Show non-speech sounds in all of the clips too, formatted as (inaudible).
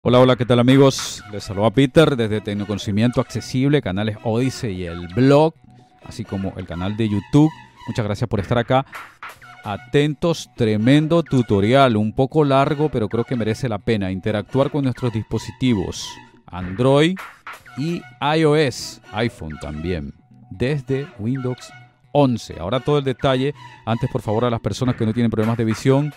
Hola, hola, ¿qué tal amigos? Les saluda Peter desde Tecnoconocimiento Accesible, canales Odyssey y el blog, así como el canal de YouTube. Muchas gracias por estar acá. Atentos, tremendo tutorial, un poco largo, pero creo que merece la pena interactuar con nuestros dispositivos Android y iOS, iPhone también, desde Windows 11. Ahora todo el detalle. Antes, por favor, a las personas que no tienen problemas de visión,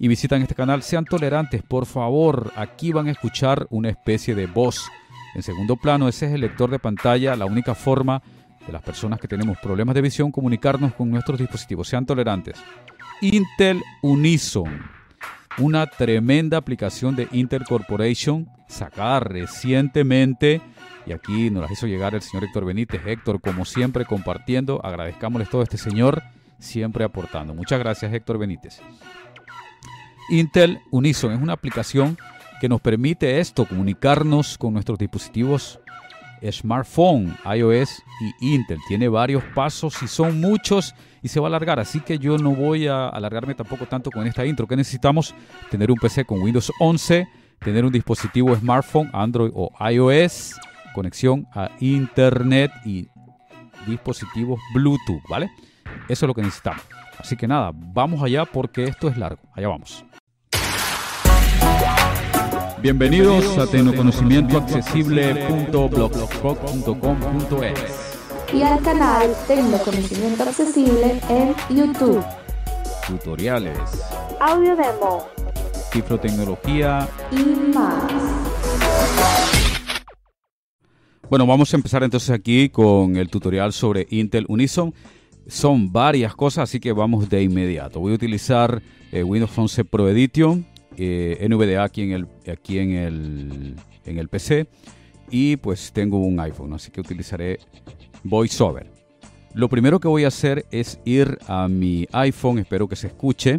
y visitan este canal, sean tolerantes, por favor. Aquí van a escuchar una especie de voz. En segundo plano, ese es el lector de pantalla, la única forma de las personas que tenemos problemas de visión comunicarnos con nuestros dispositivos. Sean tolerantes. Intel Unison, una tremenda aplicación de Intel Corporation sacada recientemente. Y aquí nos la hizo llegar el señor Héctor Benítez. Héctor, como siempre, compartiendo. Agradezcámosles todo a este señor, siempre aportando. Muchas gracias, Héctor Benítez. Intel Unison es una aplicación que nos permite esto, comunicarnos con nuestros dispositivos smartphone, iOS y Intel. Tiene varios pasos y son muchos y se va a alargar, así que yo no voy a alargarme tampoco tanto con esta intro. que necesitamos? Tener un PC con Windows 11, tener un dispositivo smartphone, Android o iOS, conexión a Internet y dispositivos Bluetooth, ¿vale? Eso es lo que necesitamos. Así que nada, vamos allá porque esto es largo. Allá vamos. Bienvenidos a tecnoconocimientoaccesible.blogspot.com.es y al canal Tecnoconocimiento Accesible en YouTube. Tutoriales, audio demo, cifrotecnología y más. Bueno, vamos a empezar entonces aquí con el tutorial sobre Intel Unison. Son varias cosas, así que vamos de inmediato. Voy a utilizar eh, Windows 11 Pro Edition eh, NVDA aquí en el, aquí en el, en el PC y pues tengo un iPhone, así que utilizaré VoiceOver. Lo primero que voy a hacer es ir a mi iPhone, espero que se escuche,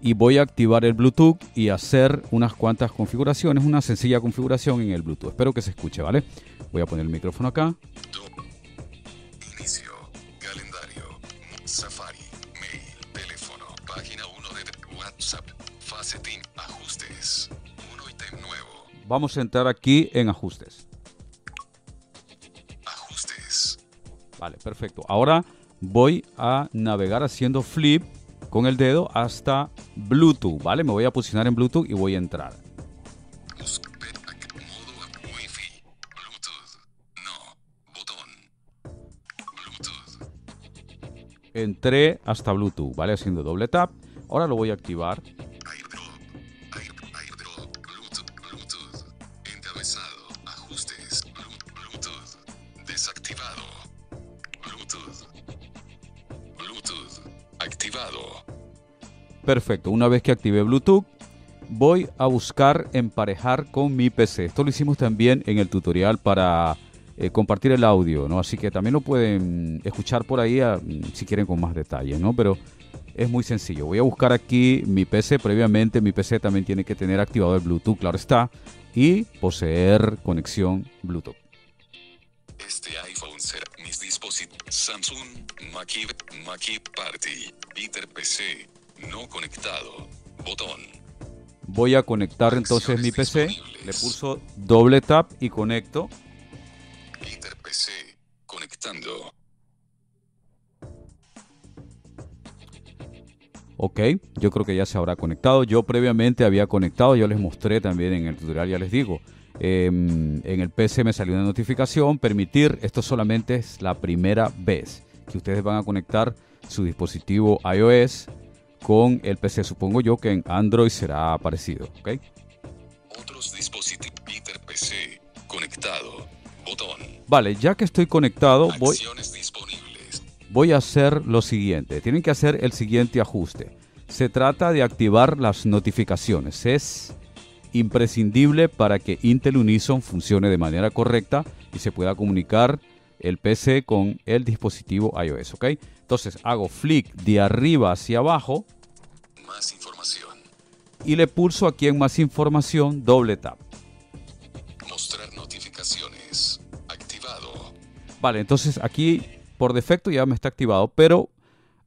y voy a activar el Bluetooth y hacer unas cuantas configuraciones, una sencilla configuración en el Bluetooth. Espero que se escuche, ¿vale? Voy a poner el micrófono acá. Inicio, calendario, Safari, mail, teléfono, página 1 de WhatsApp, facetín, Vamos a entrar aquí en ajustes. ajustes, Vale, perfecto. Ahora voy a navegar haciendo flip con el dedo hasta Bluetooth, ¿vale? Me voy a posicionar en Bluetooth y voy a entrar. Entré hasta Bluetooth, ¿vale? Haciendo doble tap. Ahora lo voy a activar. Activado. Perfecto. Una vez que activé Bluetooth, voy a buscar emparejar con mi PC. Esto lo hicimos también en el tutorial para eh, compartir el audio, ¿no? Así que también lo pueden escuchar por ahí ah, si quieren con más detalle, ¿no? Pero es muy sencillo. Voy a buscar aquí mi PC. Previamente mi PC también tiene que tener activado el Bluetooth, claro está, y poseer conexión Bluetooth. Este Samsung, Mackie, Mackie Party, Peter PC, no conectado, botón, Voy a conectar entonces mi PC. Le pulso doble tap y conecto. Peter PC, conectando, Ok, yo creo que ya se habrá conectado. Yo previamente había conectado, yo les mostré también en el tutorial, ya les digo. Em, en el PC me salió una notificación, permitir, esto solamente es la primera vez que ustedes van a conectar su dispositivo iOS con el PC. Supongo yo que en Android será parecido, ¿ok? otros dispositivos Peter PC, conectado, botón, Vale, ya que estoy conectado, voy, voy a hacer lo siguiente. Tienen que hacer el siguiente ajuste. Se trata de activar las notificaciones. Es imprescindible para que Intel Unison funcione de manera correcta y se pueda comunicar el PC con el dispositivo iOS, ¿ok? Entonces hago flick de arriba hacia abajo. Más información, y le pulso aquí en más información doble tap. mostrar notificaciones, activado, Vale, entonces aquí por defecto ya me está activado, pero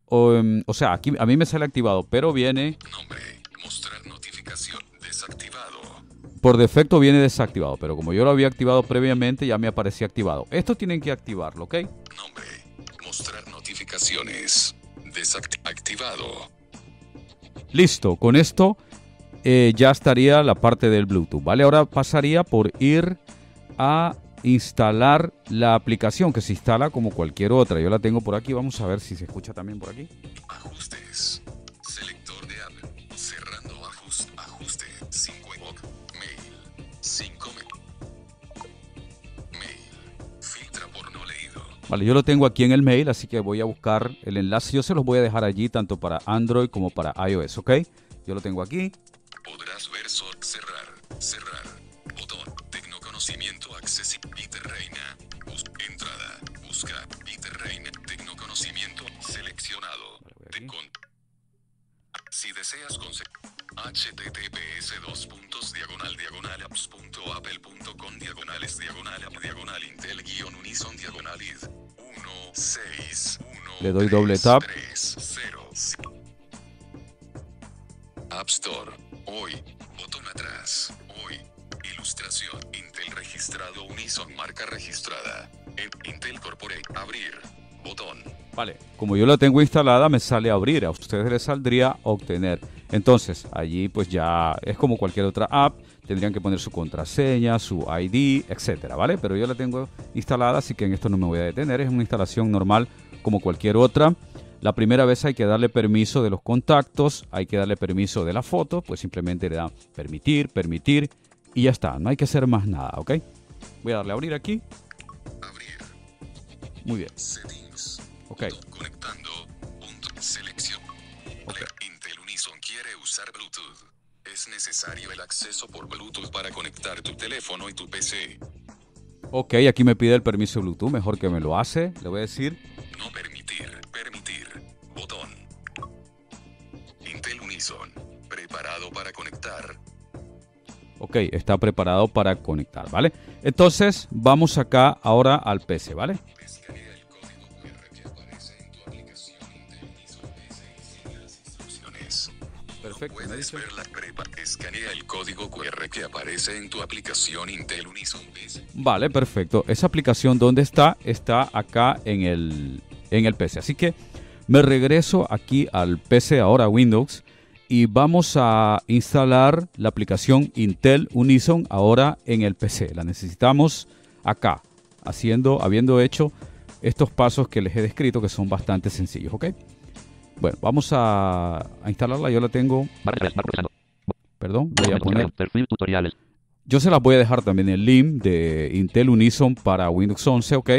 um, o sea, aquí a mí me sale activado, pero viene nombre, por defecto viene desactivado, pero como yo lo había activado previamente, ya me aparecía activado. Esto tienen que activarlo, ¿ok? Nombre. Mostrar notificaciones. Desactivado. Listo, con esto eh, ya estaría la parte del Bluetooth, ¿vale? Ahora pasaría por ir a instalar la aplicación que se instala como cualquier otra. Yo la tengo por aquí, vamos a ver si se escucha también por aquí. Ajustes. Vale, yo lo tengo aquí en el mail, así que voy a buscar el enlace. Yo se los voy a dejar allí tanto para Android como para iOS, ¿ok? Yo lo tengo aquí. Podrás ver sol cerrar. Cerrar. Botón. Tecnoconocimiento accesible. Reina. Bus entrada. Busca. Reina. Tecnoconocimiento seleccionado. Con- Si deseas conseguir https dos puntos diagonal diagonal apps punto apple punto com diagonales diagonal app diagonal intel guion unison diagonal id 1 6 1 Le doy doble tap. 3 0 App Store. Hoy. Botón atrás. Hoy. Ilustración. Intel registrado Unison marca registrada. Intel Corporate. Abrir. Botón. Vale. Como yo la tengo instalada, me sale abrir. A ustedes les saldría obtener. Entonces, allí pues ya es como cualquier otra app. Tendrían que poner su contraseña, su ID, etcétera, ¿vale? Pero yo la tengo instalada, así que en esto no me voy a detener. Es una instalación normal como cualquier otra. La primera vez hay que darle permiso de los contactos, hay que darle permiso de la foto, pues simplemente le da permitir, permitir y ya está. No hay que hacer más nada, ¿ok? Voy a darle a abrir aquí. Abrir. Muy bien, Settings. ok. Conectando. Punto. Selección. Bluetooth. Es necesario el acceso por Bluetooth para conectar tu teléfono y tu PC. Ok, aquí me pide el permiso Bluetooth, mejor que me lo hace. Le voy a decir, No permitir. Permitir. Botón. Intel Unison. Preparado para conectar. ok, está preparado para conectar, ¿vale? Entonces, vamos acá ahora al PC, ¿vale? Perfecto, Puedes ver la prepa. Escanea el código QR que aparece en tu aplicación Intel Unison. Vale, perfecto. Esa aplicación, ¿dónde está? Está acá en el, en el PC. Así que me regreso aquí al PC, ahora Windows, y vamos a instalar la aplicación Intel Unison ahora en el PC. La necesitamos acá, haciendo, habiendo hecho estos pasos que les he descrito, que son bastante sencillos, ¿ok? Bueno, vamos a, a instalarla. Yo la tengo, perdón, voy a poner Perfil tutoriales. yo se las voy a dejar también el link de Intel Unison para Windows 11, ¿ok?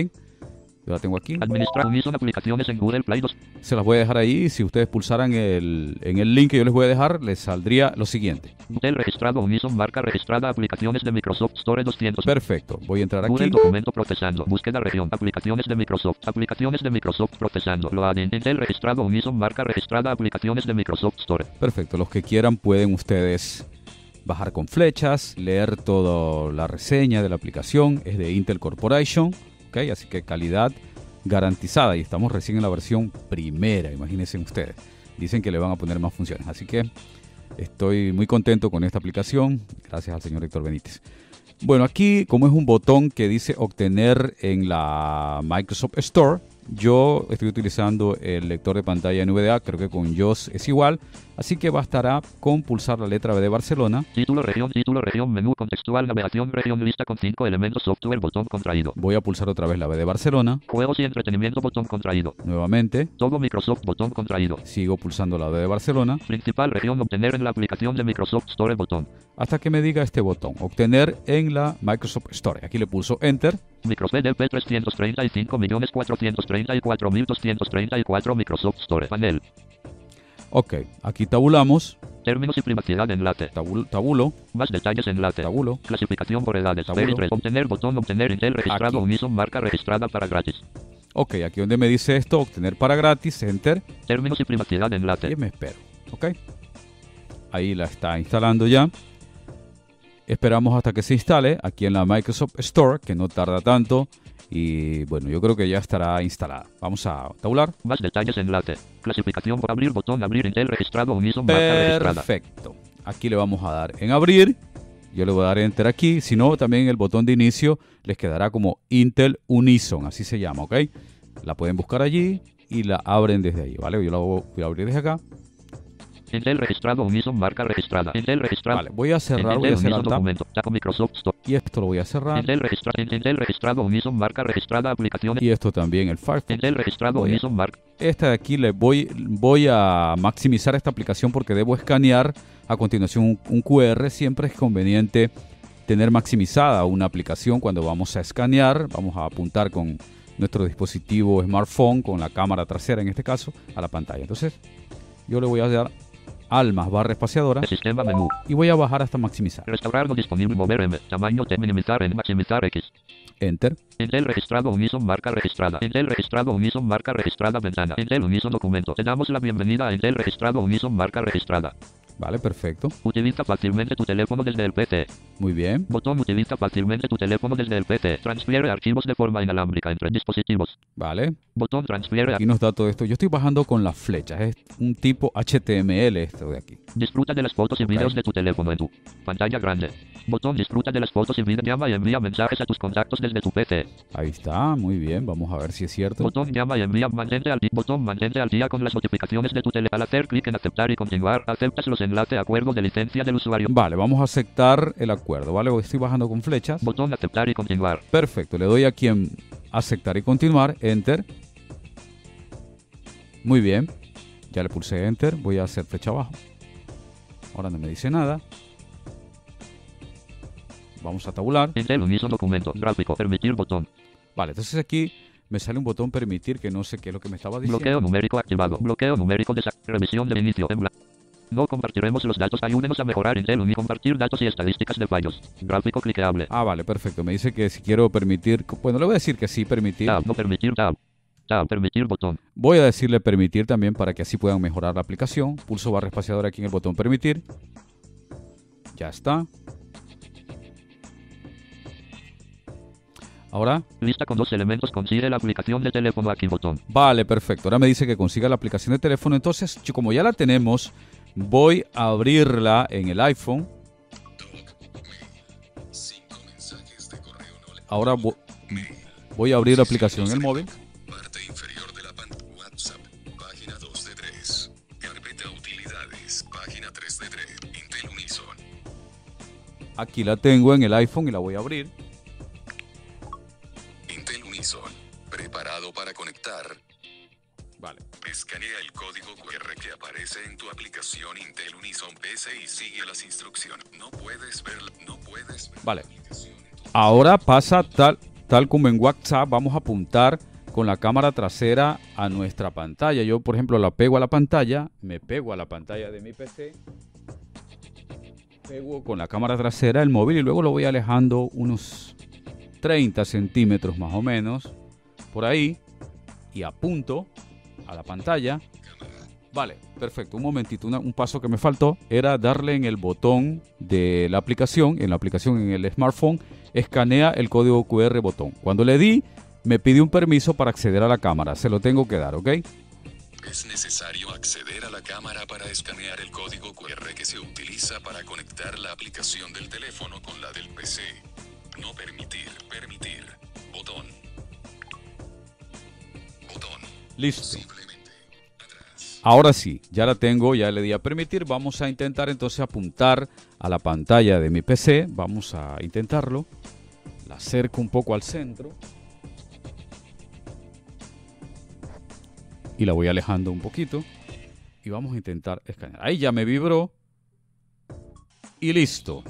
Yo la tengo aquí. Administrar aplicaciones en Google Play 2. Se las voy a dejar ahí. Si ustedes pulsaran el, en el link que yo les voy a dejar, les saldría lo siguiente. Intel registrado Unison marca registrada aplicaciones de Microsoft Store 200. Perfecto. Voy a entrar Google aquí. documento procesando. Búsqueda región. Aplicaciones de Microsoft. Aplicaciones de Microsoft procesando. Loading. Intel registrado Unison marca registrada aplicaciones de Microsoft Store. Perfecto. Los que quieran pueden ustedes bajar con flechas, leer toda la reseña de la aplicación. Es de Intel Corporation, ¿ok? Así que calidad garantizada. Y estamos recién en la versión primera, imagínense ustedes. Dicen que le van a poner más funciones. Así que estoy muy contento con esta aplicación. Gracias al señor Héctor Benítez. Bueno, aquí como es un botón que dice obtener en la Microsoft Store, yo estoy utilizando el lector de pantalla NVDA, creo que con JOS es igual, así que bastará con pulsar la letra B de Barcelona. Título región. Título región. Menú contextual. Navegación región. Lista con 5 elementos. Software. Botón contraído. Voy a pulsar otra vez la B de Barcelona, Juegos y entretenimiento. Botón contraído. nuevamente, Todo Microsoft. Botón contraído. sigo pulsando la B de Barcelona, Principal región. Obtener en la aplicación de Microsoft Store. Botón. Hasta que me diga este botón, obtener en la Microsoft Store. Aquí le pulso Enter. Microsoft DP 335.434.234 Microsoft Store. Panel. Ok, aquí tabulamos, Términos y privacidad enlace. tabul- tabulo, Más detalles enlace. tabulo. Clasificación por edades. Tabulo. Obtener botón. Obtener Intel registrado. Unison marca registrada para gratis. Ok, aquí donde me dice esto, obtener para gratis, Enter. Términos y privacidad enlace. Y me espero. ¿Ok? Ahí la está instalando ya. Esperamos hasta que se instale aquí en la Microsoft Store, que no tarda tanto. Y bueno, yo creo que ya estará instalada. Vamos a tabular. Más detalles enlace. Clasificación por abrir botón. Abrir Intel registrado. Unison. Perfecto. Aquí le vamos a dar en abrir. Yo le voy a dar enter aquí. Si no, también el botón de inicio les quedará como Intel Unison, así se llama, ¿ok? La pueden buscar allí y la abren desde ahí, ¿vale? Yo la voy a abrir desde acá. Intel registrado Unison marca registrada. Intel registrado. Vale, voy a cerrar, voy a alt tab, documento. Microsoft Store. y esto lo voy a cerrar Intel registrado. Intel registrado Unison marca registrada aplicaciones. y esto también el Firefox. Intel registrado Voy Unison marca. Esta de aquí le voy, voy a maximizar esta aplicación porque debo escanear a continuación un, un QR. Siempre es conveniente tener maximizada una aplicación cuando vamos a escanear. Vamos a apuntar con nuestro dispositivo smartphone, con la cámara trasera en este caso, a la pantalla. Entonces, yo le voy a dar al más barra espaciadora Sistema menú. y voy a bajar hasta maximizar. Restaurar no disponible. Mover M. Tamaño T. Minimizar en maximizar X. Enter. Intel registrado Unison marca registrada. Intel registrado Unison marca registrada ventana. Intel Unison documento. Te damos la bienvenida a Intel registrado Unison marca registrada. Vale, perfecto. Utiliza fácilmente tu teléfono desde el PC. Muy bien. Botón utiliza fácilmente tu teléfono desde el PC. Transfiere archivos de forma inalámbrica entre dispositivos. Vale. Botón transfiere. Aquí nos da todo esto. Yo estoy bajando con las flechas. Es un tipo HTML esto de aquí. Disfruta de las fotos y videos de tu teléfono en tu pantalla grande. Botón disfruta de las fotos y videos. Llama y envía mensajes a tus contactos desde tu PC. Ahí está, muy bien. Vamos a ver si es cierto. Botón llama y envía mantente al. Botón mantente al día con las notificaciones de tu tele. Al hacer clic en aceptar y continuar, aceptas los enlaces acuerdo de licencia del usuario. Vale, vamos a aceptar el acuerdo, ¿vale? Estoy bajando con flechas. Botón aceptar y continuar. Perfecto, le doy aquí en aceptar y continuar, enter. Muy bien, ya le pulsé enter, voy a hacer flecha abajo. Ahora no me dice nada. Vamos a tabular. Intel Unison documento. Gráfico. Permitir botón. Vale, entonces aquí me sale un botón permitir que no sé qué es lo que me estaba diciendo. Bloqueo numérico activado. Bloqueo numérico de revisión de inicio. En bla- No compartiremos los datos. Ayúdenos a mejorar Intel Uni. Compartir datos y estadísticas de fallos. Gráfico cliqueable. Ah, vale, perfecto. Me dice que si quiero permitir, bueno, le voy a decir que sí, permitir. Tab. No permitir tab. Tab. Permitir botón. Voy a decirle permitir también para que así puedan mejorar la aplicación. Pulso barra espaciadora aquí en el botón permitir. Ya está. Ahora, Lista con dos elementos. Consigue la aplicación de teléfono aquí botón. vale, perfecto. Ahora me dice que consiga la aplicación de teléfono. Entonces, como ya la tenemos, voy a abrirla en el iPhone. Ahora vo- voy a abrir la aplicación en el móvil. Parte inferior de la pantalla. WhatsApp. Página 2 de 3. Carpeta utilidades. Página 3 de 3. Intel Unison. Aquí la tengo en el iPhone y la voy a abrir. Intel Unison. Preparado para conectar. Vale. Escanea el código En tu aplicación Intel Unison PC y sigue las instrucciones. No puedes ver, no puedes ver Vale. Ahora pasa tal, tal como en WhatsApp, vamos a apuntar con la cámara trasera a nuestra pantalla. Yo, por ejemplo, la pego a la pantalla, me pego a la pantalla de mi PC, pego con la cámara trasera el móvil y luego lo voy alejando unos 30 centímetros más o menos, por ahí, y apunto a la pantalla. Vale, perfecto. Un momentito, una- un paso que me faltó era darle en el botón de la aplicación, en la aplicación en el smartphone, escanea el código QR botón. Cuando le di, me pide un permiso para acceder a la cámara. Se lo tengo que dar, ¿ok? Es necesario acceder a la cámara para escanear el código QR que se utiliza para conectar la aplicación del teléfono con la del PC. No permitir, permitir. Botón. Botón. Listo. Ahora sí, ya la tengo, ya le di a permitir. Vamos a intentar entonces apuntar a la pantalla de mi PC. Vamos a intentarlo. La acerco un poco al centro. Y la voy alejando un poquito. Y vamos a intentar escanear. Ahí ya me vibró. Y listo.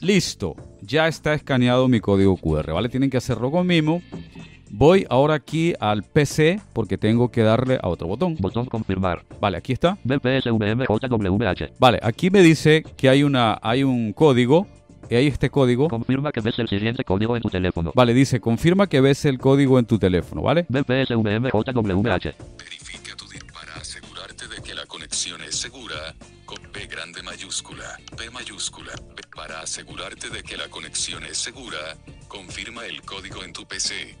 Listo. Ya está escaneado mi código QR, ¿vale? Tienen que hacerlo con Mimo. Voy ahora aquí al PC porque tengo que darle a otro botón. Botón confirmar. Vale, aquí está. BPSVMJWH. Vale, aquí me dice que hay una hay un código y hay este código. Confirma que ves el siguiente código en tu teléfono. Vale, dice, confirma que ves el código en tu teléfono, ¿vale? BPSVMJWH. Verifica tu dir para asegurarte de que la conexión es segura. Con P grande mayúscula, P mayúscula. P. Para asegurarte de que la conexión es segura, confirma el código en tu PC.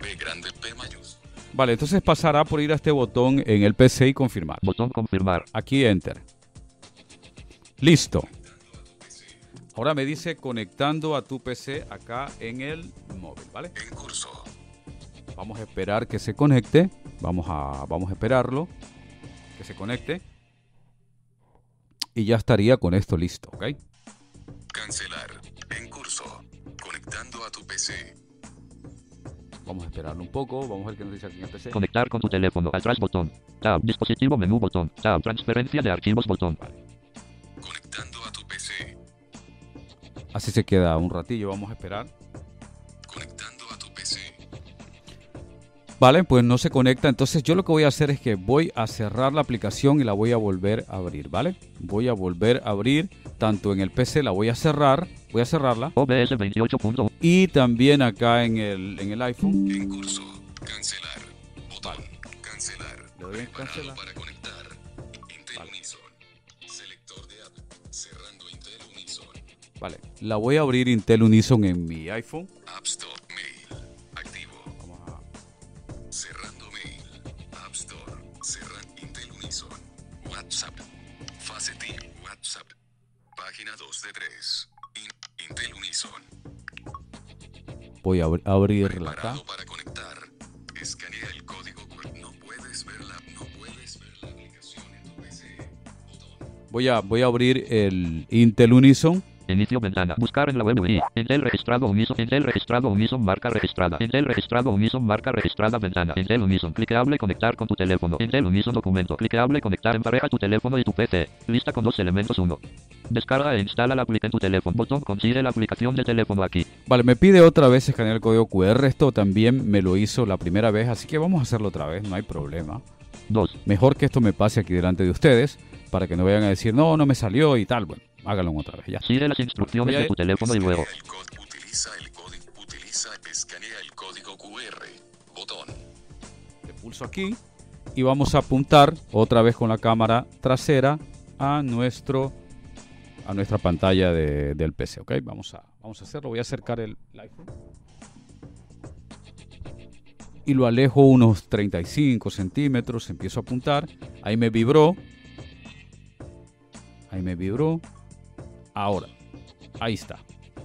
P grande P mayúscula. Vale, entonces pasará por ir a este botón en el PC y confirmar. Botón confirmar. Aquí enter. Listo. Ahora me dice conectando a tu PC acá en el móvil, ¿vale? En curso. Vamos a esperar que se conecte. Vamos a, vamos a esperarlo. Que se conecte. Y ya estaría con esto listo, ¿ok? Cancelar. En curso. Conectando a tu PC. Vamos a esperarlo un poco. Vamos a ver qué nos dice aquí en el PC. Conectar con tu teléfono. Atrás botón. Tab. Dispositivo menú botón. Tab. Transferencia de archivos botón. Conectando a tu PC. Así se queda un ratillo. Vamos a esperar. Vale, pues no se conecta. Entonces yo lo que voy a hacer es que voy a cerrar la aplicación y la voy a volver a abrir, ¿vale? Voy a volver a abrir tanto en el PC, la voy a cerrar, voy a cerrarla. OBS 28.1. Y también acá en el, en el iPhone. En curso. Cancelar. Botón. Cancelar. Le doy en Preparado cancelar. para conectar. Intel Unison. Selector de app. Cerrando Intel Unison. Vale, la voy a abrir Intel Unison en mi iPhone. App Store. WhatsApp. Página 2 de 3. In- Intel Unison. Voy a abri- abrirla acá. Para conectar. Escanea el código. No puedes verla. No puedes ver la aplicación en tu PC. Voy a, voy a abrir el Intel Unison. Inicio ventana. Buscar en la web UI. Intel registrado Unison. Intel registrado Unison marca registrada. Intel registrado Unison marca registrada ventana. Intel Unison. Cliqueable conectar con tu teléfono. Intel Unison documento. Cliqueable conectar en pareja tu teléfono y tu PC. Lista con dos elementos 1. Descarga e instala la aplicación en tu teléfono. Botón consigue la aplicación de teléfono aquí. Vale, me pide otra vez escanear el código QR. Esto también me lo hizo la primera vez, así que vamos a hacerlo otra vez, no hay problema. 2. Mejor que esto me pase aquí delante de ustedes, para que no vayan a decir, no, no me salió y tal. Bueno, háganlo otra vez, ya. Sigue las instrucciones de tu teléfono y luego. Utiliza el código. Utiliza. Escanea el código QR. Botón. Le pulso aquí y vamos a apuntar otra vez con la cámara trasera a nuestro a nuestra pantalla de- del PC, ¿ok? Vamos a, vamos a hacerlo. Voy a acercar el, el iPhone. Y lo alejo unos 35 centímetros. Empiezo a apuntar. Ahí me vibró. Ahí me vibró. Ahora. Ahí está.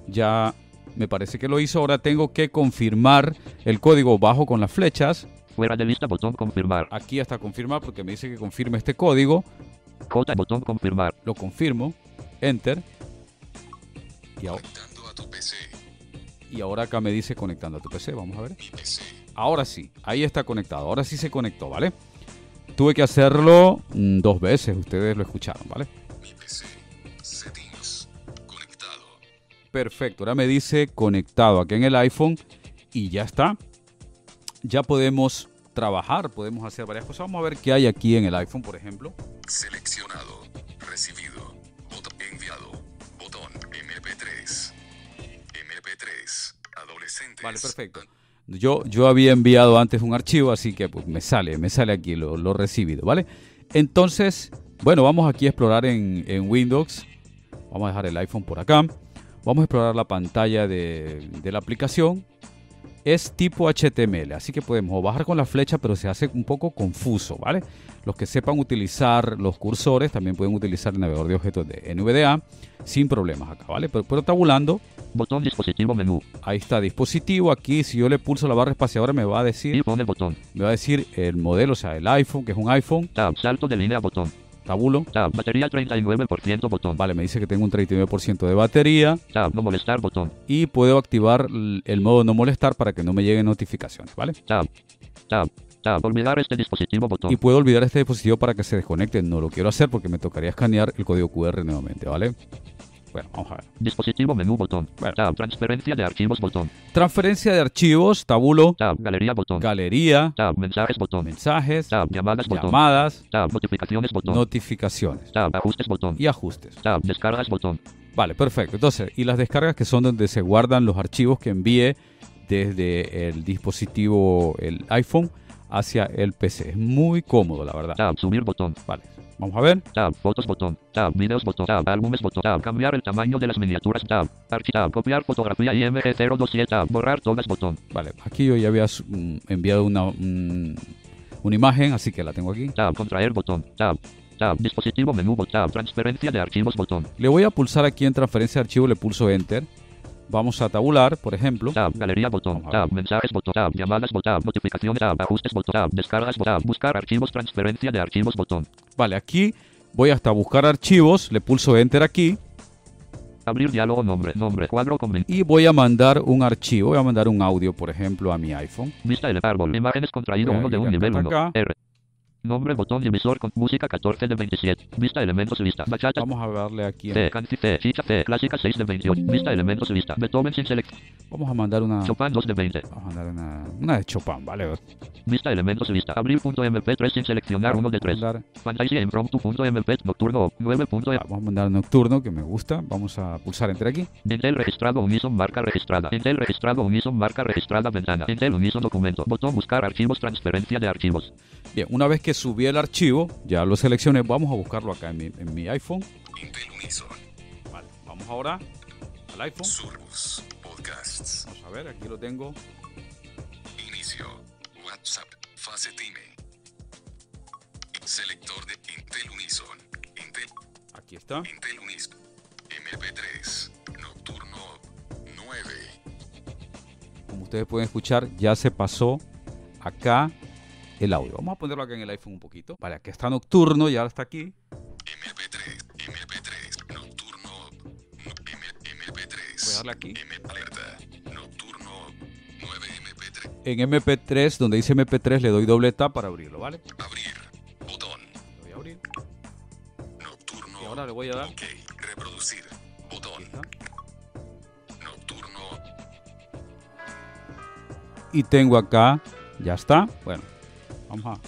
Ya me parece que lo hizo. Ahora tengo que confirmar el código bajo con las flechas. Fuera de lista botón confirmar. Aquí hasta confirmar porque me dice que confirme este código. J botón confirmar. Lo confirmo. Enter. Y, ahora- Conectando a tu PC. y ahora acá me dice conectando a tu PC. Vamos a ver. Mi PC. Ahora sí. Ahí está conectado. Ahora sí se conectó, ¿vale? Tuve que hacerlo mm, dos veces. Ustedes lo escucharon, ¿vale? Perfecto. Ahora me dice conectado aquí en el iPhone. Y ya está. Ya podemos trabajar. Podemos hacer varias cosas. Vamos a ver qué hay aquí en el iPhone, por ejemplo. Seleccionado. Recibido. Botón. Enviado. Botón. MP3. MP3. Adolescentes. Vale, perfecto. Yo, yo había enviado antes un archivo, así que pues, me sale, me sale aquí lo, lo recibido, ¿vale? Entonces, bueno, vamos aquí a explorar en, en Windows. Vamos a dejar el iPhone por acá. Vamos a explorar la pantalla de, de la aplicación. Es tipo HTML, así que podemos bajar con la flecha, pero se hace un poco confuso, ¿vale? Los que sepan utilizar los cursores también pueden utilizar el navegador de objetos de NVDA sin problemas acá, ¿vale? Pero, pero tabulando, Botón dispositivo menú. Ahí está, dispositivo. Aquí, si yo le pulso la barra espaciadora, me va a Y decir, pone botón. me va a decir el modelo, o sea, el iPhone, que es un iPhone, Tab. Salto de línea botón. Tabulo. Tab. Batería 39% botón. Vale, me dice que tengo un 39% de batería Tab. No molestar botón. y puedo activar el modo no molestar para que no me lleguen notificaciones, ¿vale? Tab. Tab. Tab. Olvidar este dispositivo botón. Y puedo olvidar este dispositivo para que se desconecte. No lo quiero hacer porque me tocaría escanear el código QR nuevamente, ¿vale? Bueno, vamos a ver. Dispositivo menú botón. Bueno. Tab. Transferencia de archivos botón. Transferencia de archivos, tabulo, Tab. Galería botón. galería, Tab. Mensajes botón. mensajes, Tab. Llamadas botón. llamadas, Tab. Notificaciones botón. notificaciones Tab. Ajustes botón. y ajustes. Tab. Descargas botón. Vale, perfecto. Entonces, y las descargas que son donde se guardan los archivos que envíe desde el dispositivo, el iPhone, hacia el PC. Es muy cómodo, la verdad. Tab. Subir botón. Vale, vamos a ver. Tab. Fotos botón. Tab. Videos botón. Tab. Álbumes botón. Tab. Cambiar el tamaño de las miniaturas. Tab. Archi Tab. Copiar fotografía IMG 027. Tab. Borrar todas botón. Vale, aquí yo ya había mm, enviado una, un- una imagen, así que la tengo aquí. Tab. Contraer botón. Tab. tab, dispositivo menú, tab, transferencia de archivos, botón, Le voy a pulsar aquí en transferencia de archivo, le pulso Enter. Vamos a tabular, por ejemplo. tab, galería, botón, tab, mensajes, botón, tab, llamadas, botón, notificaciones, tab, ajustes, botón, tab, descargas, botón, buscar archivos, transferencia de archivos, botón, Vale, aquí voy hasta buscar archivos, le pulso Enter aquí. Abrir diálogo, nombre, nombre, cuadro con y voy a mandar un archivo, voy a mandar un audio, por ejemplo, a mi iPhone. vista el árbol, imágenes contraído 1 de un nivel hasta 1, acá. R. Nombre, botón, divisor con música 14 de 27. Vista elementos lista. Bachata. Vamos a darle aquí. C, canci C, chicha C, clásica 6 de 28. Vista elementos lista. Beethoven sin select. Vamos a mandar una, Chopin 2 de 20. vamos a mandar una, una de Chopin, ¿vale? Vista elementos lista. Abrir.mp3 sin seleccionar 1 de 3. Vamos a mandar, Fantasía impromptu.mp nocturno 9.m. vamos a mandar nocturno, que me gusta. Vamos a pulsar Enter aquí. Intel registrado Unison marca registrada. Intel registrado Unison marca registrada ventana. Intel Unison documento. Botón buscar archivos transferencia de archivos. Bien, una vez que subí el archivo, ya lo seleccioné, vamos a buscarlo acá en mi, en mi iPhone. Intel Unison. Vale, vamos ahora al iPhone. Surgus. Podcasts. Vamos a ver, aquí lo tengo. Inicio. WhatsApp. Fase time. Selector de Intel Unison. Intel. Aquí está. Intel Unison. MP3. Nocturno 9. Como ustedes pueden escuchar, ya se pasó acá el audio. Vamos a ponerlo acá en el iPhone un poquito. Vale, aquí está nocturno, ya está aquí. MP3. MP3. Nocturno. no- M- MP3. Voy a darle aquí. M alerta. Nocturno 9 MP3. En MP3, donde dice MP3, le doy doble tap para abrirlo, ¿vale? Abrir. Botón. Lo voy a abrir. Nocturno. Y ahora le voy a dar. Ok. Reproducir. Botón. Nocturno. Y tengo acá, ya está. Bueno, vamos a,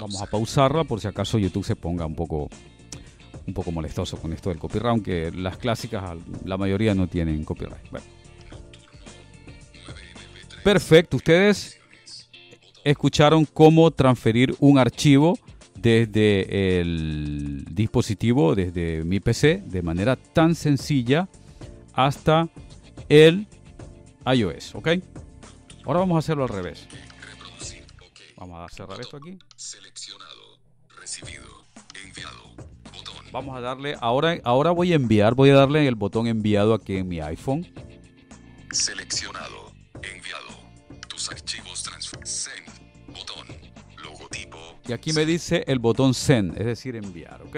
vamos a pausarla por si acaso YouTube se ponga un poco, un poco molestoso con esto del copyright, aunque las clásicas, la mayoría no tienen copyright. Bueno. Perfecto, ustedes escucharon cómo transferir un archivo desde el dispositivo, desde mi PC, de manera tan sencilla hasta el iOS, ¿ok? Ahora vamos a hacerlo al revés. Vamos a cerrar esto aquí. Seleccionado. Recibido. Enviado. Botón. Vamos a darle, ahora, ahora voy a enviar, voy a darle el botón enviado aquí en mi iPhone. Seleccionado. Enviado. Tus archivos transfer. Send. Botón. Logotipo. Y aquí me dice el botón send, es decir, enviar, ¿ok?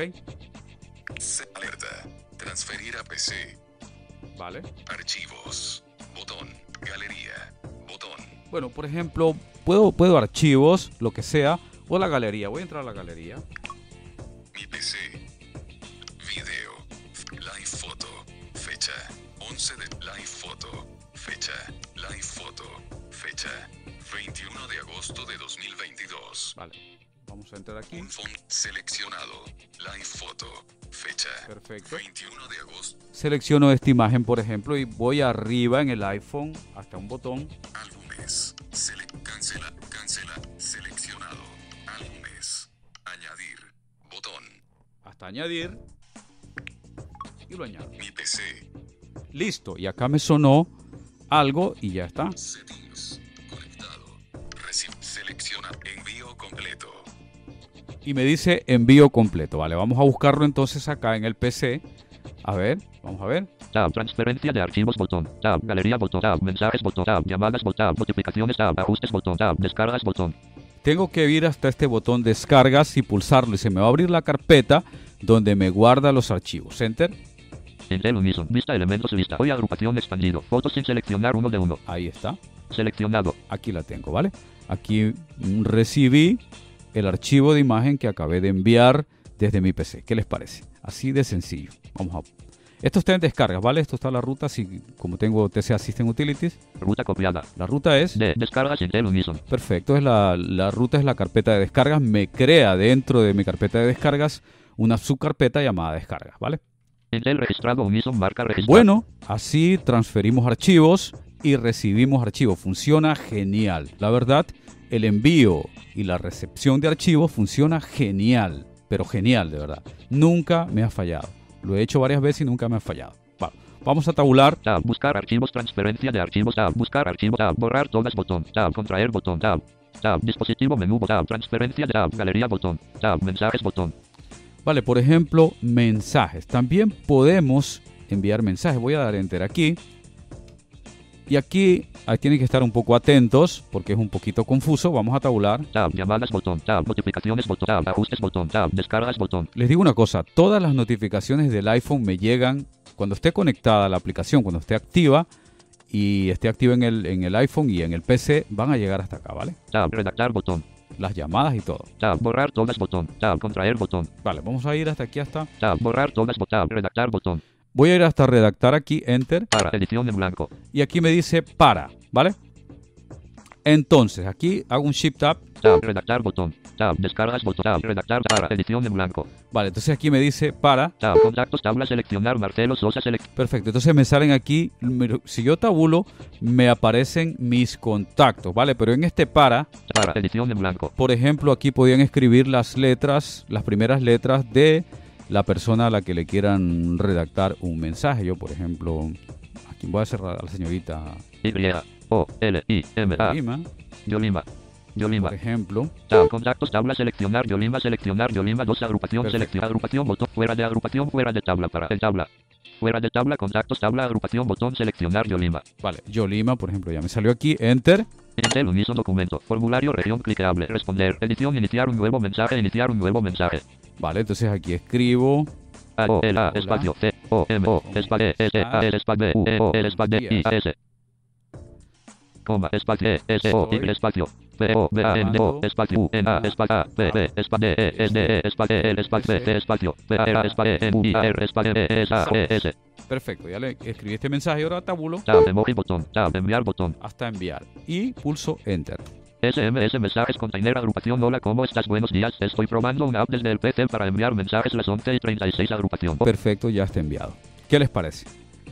Alerta. Transferir a PC. Vale. Archivos. Botón. Galería. Botón. Bueno, por ejemplo, puedo, puedo archivos, lo que sea, o la galería. Voy a entrar a la galería. Mi PC. Video. Live foto. Fecha. 11 de live foto. Fecha. Live foto. Fecha. 21 de agosto de 2022. Vale. Vamos a entrar aquí. Un font seleccionado. Live foto. Fecha. Perfecto. 21 de agosto. Selecciono esta imagen, por ejemplo, y voy arriba en el iPhone hasta un botón. Álbumes. Sele cancela. Cancela. Seleccionado. Álbumes. Añadir. Botón. Hasta añadir. Y lo añado. Mi PC. Listo. Y acá me sonó algo y ya está. Settings. Y me dice envío completo. Vale, vamos a buscarlo entonces acá en el PC. A ver, vamos a ver. Tab, transferencia de archivos, botón. Tab, galería, botón. Tab, mensajes, botón. Tab, llamadas, botón. Notificaciones, tab, ajustes, botón. Tab, descargas, botón. Tengo que ir hasta este botón descargas y pulsarlo y se me va a abrir la carpeta donde me guarda los archivos. Enter. Intel Unison, vista elementos lista. Hoy agrupación expandido. Fotos sin seleccionar uno de uno. Ahí está. Seleccionado. Aquí la tengo, ¿vale? Aquí recibí el archivo de imagen que acabé de enviar desde mi PC. ¿Qué les parece? Así de sencillo. Vamos a... Esto está en descargas, ¿vale? Esto está la ruta, si, como tengo TC Assistant Utilities. Ruta copiada. La ruta es... De descargas Intel Unison. Perfecto, es la, la ruta es la carpeta de descargas. Me crea dentro de mi carpeta de descargas una subcarpeta llamada descargas, ¿vale? Intel registrado Unison marca registrada. Bueno, así transferimos archivos y recibimos archivos. Funciona genial. La verdad, el envío y la recepción de archivos funciona genial, pero genial, de verdad. Nunca me ha fallado. Lo he hecho varias veces y nunca me ha fallado. Va, vamos a tabular. Tab, buscar archivos, transferencia de archivos. Tab, buscar archivos. Tab, borrar todas, botón. Tab, contraer, botón. Tab. Tab. Dispositivo menú. Tab. Transferencia de tab. Galería botón. Tab. Mensajes botón. Vale, por ejemplo, mensajes. También podemos enviar mensajes. Voy a dar enter aquí. Y aquí ahí tienen que estar un poco atentos porque es un poquito confuso. Vamos a tabular. Tab. Llamadas botón. Tab. Notificaciones botón. Tab. Ajustes botón. Tab. Descargas botón. Les digo una cosa, todas las notificaciones del iPhone me llegan cuando esté conectada a la aplicación, cuando esté activa y esté activa en el, en el iPhone y en el PC, van a llegar hasta acá, ¿vale? Tab. Redactar botón. Las llamadas y todo. Tab. Borrar todas botón. Tab. Contraer botón. Vale, vamos a ir hasta aquí hasta... Tab. Borrar todas botón. Tab. Redactar botón. Voy a ir hasta redactar aquí, enter, Para. Edición en blanco. y aquí me dice para, ¿vale? Entonces, aquí hago un shift tab, Tab. Redactar botón. Tab. Descargas botón. Tab. Redactar. Para. Edición en blanco. vale, entonces aquí me dice para, Tab. Contactos. Tabla. Seleccionar. Marcelo Sosa. Select. perfecto, entonces me salen aquí, si yo tabulo, me aparecen mis contactos, ¿vale? Pero en este para, Para. Edición en blanco. por ejemplo, aquí podían escribir las letras, las primeras letras de la persona a la que le quieran redactar un mensaje. Yo, por ejemplo, aquí voy a cerrar a la señorita Y. O. L. I. M. A. Lima, Yolima. Yolima. por ejemplo. Tab. Contactos. Tabla. Seleccionar. Yolima. Seleccionar. Yolima. 2. Agrupación. Seleccionar. Agrupación. Botón. Fuera de agrupación. Fuera de tabla. Para. En tabla. Fuera de tabla. Contactos. Tabla. Agrupación. Botón. Seleccionar. Yolima. Vale, yo Lima, por ejemplo, ya me salió aquí, enter. Intel unísono documento. Formulario región clicable. Responder. Edición. Iniciar un nuevo mensaje. Iniciar un nuevo mensaje. Vale, entonces aquí escribo. A O L A Hola. espacio C O M O espacio E S A L espacio B U E O L espacio I A S. Coma espacio E S O Y espacio P O B A N O espacio U N A espacio A B B espacio D E S D E espacio L espacio C espacio P A R espacio N U I A R espacio E S A E S. Perfecto, ya le escribí este mensaje ahora tabulo. Tab emoji botón Tab enviar botón. Hasta enviar. Y pulso enter. SMS mensajes container agrupación hola ¿cómo estás? Buenos días estoy probando una app desde el PC para enviar mensajes las 11 y 36 agrupación Perfecto, ya está enviado. ¿Qué les parece?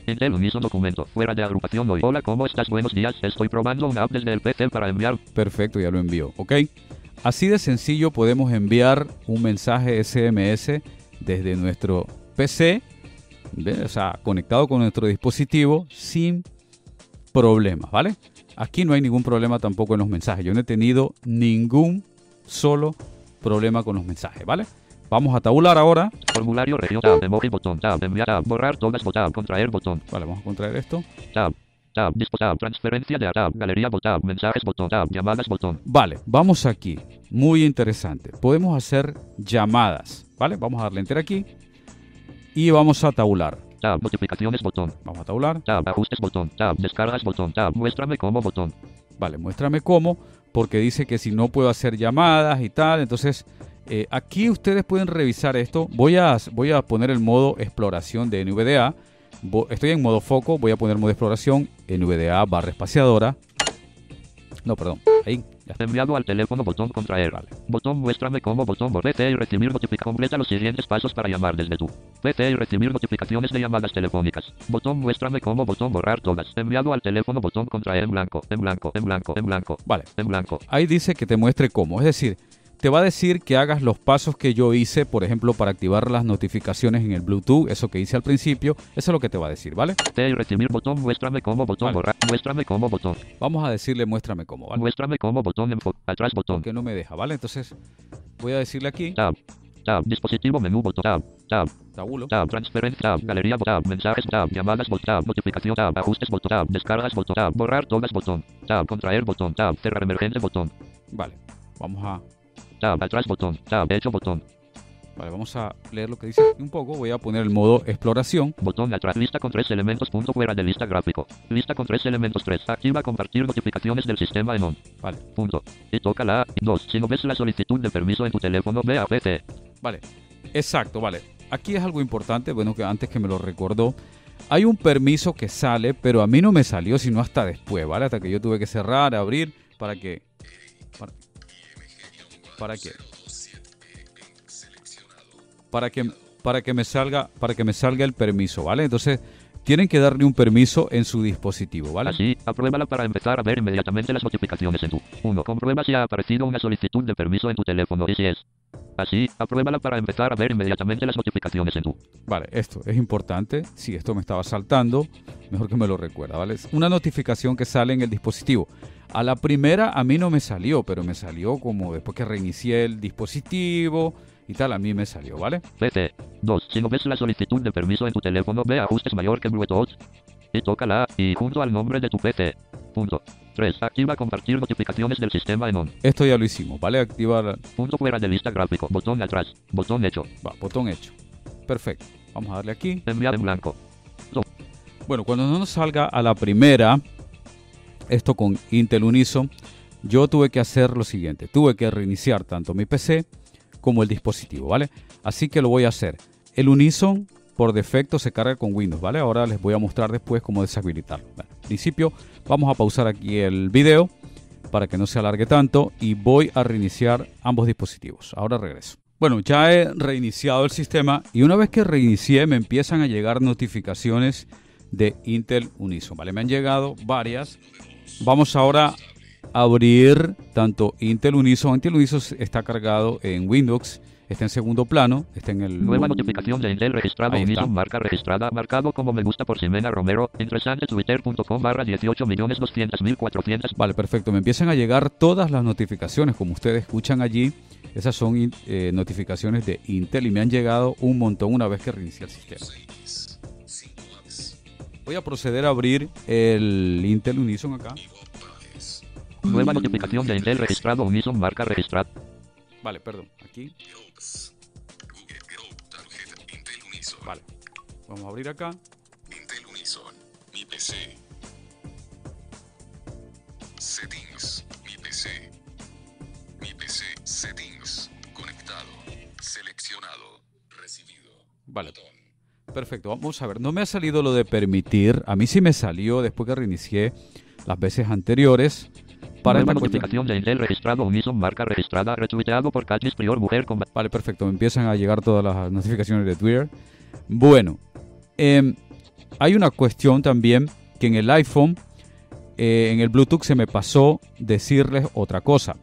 Intel unísono documento. Fuera de agrupación hoy. Hola, ¿cómo estás? Buenos días. Estoy probando una app desde el PC para enviar. Perfecto, ya lo envió. ¿Ok? Así de sencillo podemos enviar un mensaje SMS desde nuestro PC, ¿ve? o sea, conectado con nuestro dispositivo sin problemas, ¿vale? Aquí no hay ningún problema tampoco en los mensajes. Yo no he tenido ningún solo problema con los mensajes, ¿vale? Vamos a tabular ahora. Formulario región. Tab. Emoji botón. Tab. Enviar. Tab. Borrar todas. Tab. Contraer botón. Vale, vamos a contraer esto. Tab. Tab. Dispo. Tab. Transferencia de Tab. Galería botón. Mensajes botón. Tab. Llamadas botón. Vale, vamos aquí. Muy interesante. Podemos hacer llamadas, ¿vale? Vamos a darle enter aquí y vamos a tabular. Tab. Notificaciones botón. Vamos a tabular. Tab. Ajustes botón. Tab. Descargas botón. Tab. Muéstrame cómo botón. Vale, muéstrame cómo, porque dice que si no puedo hacer llamadas y tal, entonces eh, aquí ustedes pueden revisar esto. Voy a, voy a poner el modo exploración de NVDA. Estoy en modo foco, voy a poner modo exploración, NVDA barra espaciadora. No, perdón, ahí, Enviado al teléfono botón contraer. Vale. Botón muéstrame cómo botón PC y recibir notificación. Completa los siguientes pasos para llamar desde tu PC y recibir notificaciones de llamadas telefónicas. Botón muéstrame cómo botón borrar todas. Enviado al teléfono botón contraer en blanco, en blanco, en blanco, en blanco, Vale, en blanco. ahí dice que te muestre cómo. Es decir, te va a decir que hagas los pasos que yo hice, por ejemplo, para activar las notificaciones en el Bluetooth, eso que hice al principio. Eso es lo que te va a decir, ¿vale? Recibir botón muéstrame cómo botón Vale. borrar. Muéstrame cómo botón. Vamos a decirle muéstrame cómo, ¿vale? Muéstrame cómo botón atrás botón. Porque no me deja, ¿vale? Entonces voy a decirle aquí, Tab. Tab. Dispositivo menú botón. Tab. Tab. tabulo. Tab. Transferencia. Tab. Galería botón. Mensajes. Tab. Llamadas botón. Tab. Notificación. Tab. Ajustes botón. Tab. Descargas botón. Tab. Borrar todas botón. Tab. Contraer botón. Tab. Cerrar emergente botón. Vale, vamos a, Tab. Atrás botón. Tab. Hecho botón. vale, vamos a leer lo que dice un poco. Voy a poner el modo exploración. Botón atrás. Lista con tres elementos. Punto fuera de lista gráfico. Lista con tres elementos. 3. Activa compartir notificaciones del sistema en on. Vale, Punto. Y toca la A. 2. Si no ves la solicitud de permiso en tu teléfono, ve a PC. vale. Exacto, vale. Aquí es algo importante, bueno, que antes que me lo recordó. Hay un permiso que sale, pero a mí no me salió sino hasta después, ¿vale? Hasta que yo tuve que cerrar, abrir, para que... Para, que... Para que, para que me salga, para que me salga el permiso, ¿vale? Entonces, tienen que darle un permiso en su dispositivo, ¿vale? Así, apruébala para empezar a ver inmediatamente las notificaciones en tu 1. Comprueba si ha aparecido una solicitud de permiso en tu teléfono y si es. Así, apruébala para empezar a ver inmediatamente las notificaciones en tu. Vale, esto es importante. Si esto me estaba saltando, mejor que me lo recuerda, ¿vale? Es una notificación que sale en el dispositivo. A la primera a mí no me salió, pero me salió como después que reinicié el dispositivo y tal, a mí me salió, ¿vale? PC. 2. Si no ves la solicitud de permiso en tu teléfono, ve ajustes mayor que Bluetooth y tócala y junto al nombre de tu PC. Punto. 3. Activa compartir notificaciones del sistema en on. Esto ya lo hicimos, ¿vale? Activar, Punto fuera de lista gráfico. Botón atrás. Botón hecho. va, botón hecho. Perfecto. Vamos a darle aquí. Enviar en blanco. Bueno, cuando no nos salga a la primera, esto con Intel Unison, yo tuve que hacer lo siguiente. Tuve que reiniciar tanto mi PC como el dispositivo, ¿vale? Así que lo voy a hacer. El Unison por defecto se carga con Windows, ¿vale? Ahora les voy a mostrar después cómo deshabilitarlo. Bueno, al principio vamos a pausar aquí el video para que no se alargue tanto y voy a reiniciar ambos dispositivos. Ahora regreso. Bueno, ya he reiniciado el sistema y una vez que reinicié me empiezan a llegar notificaciones de Intel Unison, ¿vale? Me han llegado varias. Vamos ahora a abrir tanto Intel Unison. Intel Unison está cargado en Windows, está en segundo plano, está en el Nueva notificación de Intel registrado. Unison marca registrada marcado como me gusta por Ximena Romero. Interesante twitter.com barra 18 millones 200 mil 400. Vale, perfecto. Me empiezan a llegar todas las notificaciones, como ustedes escuchan allí. Esas son eh, notificaciones de Intel y me han llegado un montón una vez que reinicié el sistema. 6. 5 apps. Voy a proceder a abrir el Intel Unison acá. Nueva notificación de Intel registrado Unison marca registrada. Vale, perdón. Aquí. Groups. Google Group. Tarjeta. Intel Unison. Vale. Vamos a abrir acá. Intel Unison. Mi PC. Settings. Mi PC. Mi PC. Settings. Conectado. Seleccionado. Recibido. Vale. Botón. Perfecto. Vamos a ver. No me ha salido lo de permitir. A mí sí me salió después que reinicié las veces anteriores. Para Nueva notificación de Intel registrado Unison marca registrada retuiteado por Katniss Prior mujer con Vale, perfecto. Me empiezan a llegar todas las notificaciones de Twitter. Bueno, em, hay una cuestión también que en el iPhone, eh, en el Bluetooth se me pasó decirles otra cosa.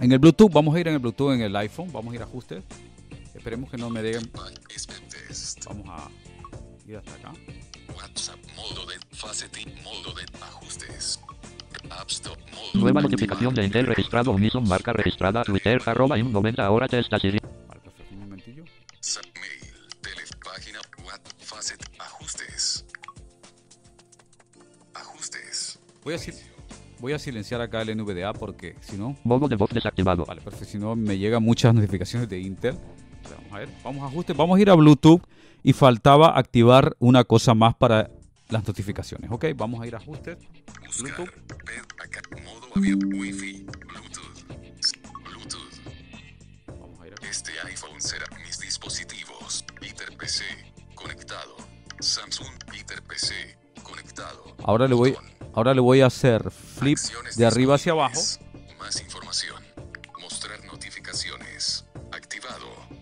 En el Bluetooth, vamos a ir en el Bluetooth en el iPhone, vamos a ir a ajustes. Esperemos que no me Test. Vamos a ir hasta acá. WhatsApp. Modo de Facetting. Modo de ajustes. App Store. Nueva notificación de Intel registrado Unison marca registrada Twitter arroba in 90 ahora te está Siri. Vale, perfecto. Un momentillo. Mail. Tele. Página. WhatsApp. Facet. Ajustes. Ajustes. Voy a, voy a silenciar acá el NVDA porque si no, Modo de voz desactivado. Vale, perfecto. Si no, me llegan muchas (laughs) notificaciones de Intel. Vamos a ver, vamos a ajustes. Vamos a ir a Bluetooth y faltaba activar una cosa más para las notificaciones. Ok, vamos a ir a ajustes. Buscar. Bluetooth. Ver acá. Modo abierto. Wi-Fi. Bluetooth. S- Bluetooth. Vamos a ir a... Este iPhone será mis dispositivos. Peter PC. Conectado. Samsung Peter PC. Conectado. Ahora le voy, ahora le voy a hacer flip Acciones de arriba hacia abajo. Más información.